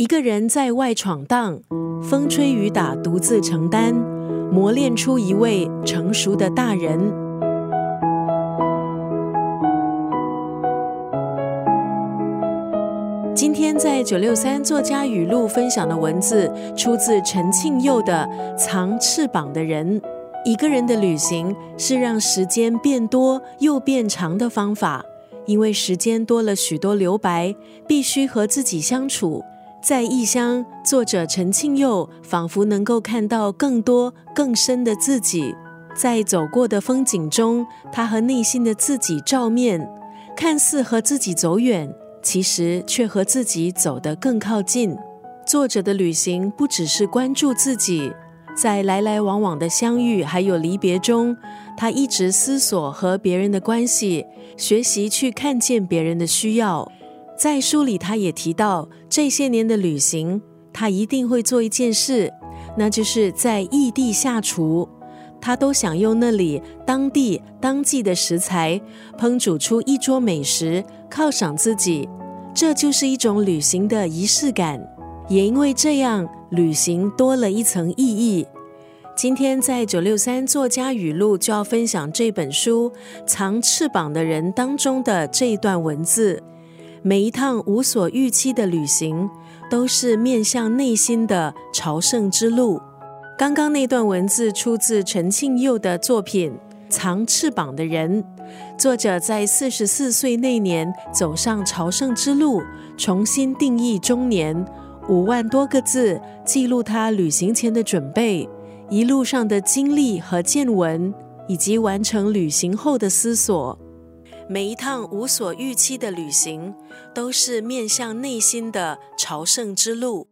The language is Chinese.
一个人在外闯荡，风吹雨打，独自承担，磨练出一位成熟的大人。今天在九六三作家语录分享的文字，出自陈庆佑的《藏翅膀的人》。一个人的旅行是让时间变多又变长的方法，因为时间多了许多留白，必须和自己相处。在异乡，作者陈庆佑仿佛能够看到更多更深的自己。在走过的风景中，他和内心的自己照面，看似和自己走远，其实却和自己走得更靠近。作者的旅行不只是关注自己。在来来往往的相遇还有离别中，他一直思索和别人的关系，学习去看见别人的需要。在书里，他也提到这些年的旅行，他一定会做一件事，那就是在异地下厨。他都想用那里当地当季的食材，烹煮出一桌美食，犒赏自己。这就是一种旅行的仪式感。也因为这样。旅行多了一层意义。今天在九六三作家语录就要分享这本书《藏翅膀的人》当中的这一段文字。每一趟无所预期的旅行，都是面向内心的朝圣之路。刚刚那段文字出自陈庆佑的作品《藏翅膀的人》，作者在四十四岁那年走上朝圣之路，重新定义中年。五万多个字记录他旅行前的准备，一路上的经历和见闻，以及完成旅行后的思索。每一趟无所预期的旅行，都是面向内心的朝圣之路。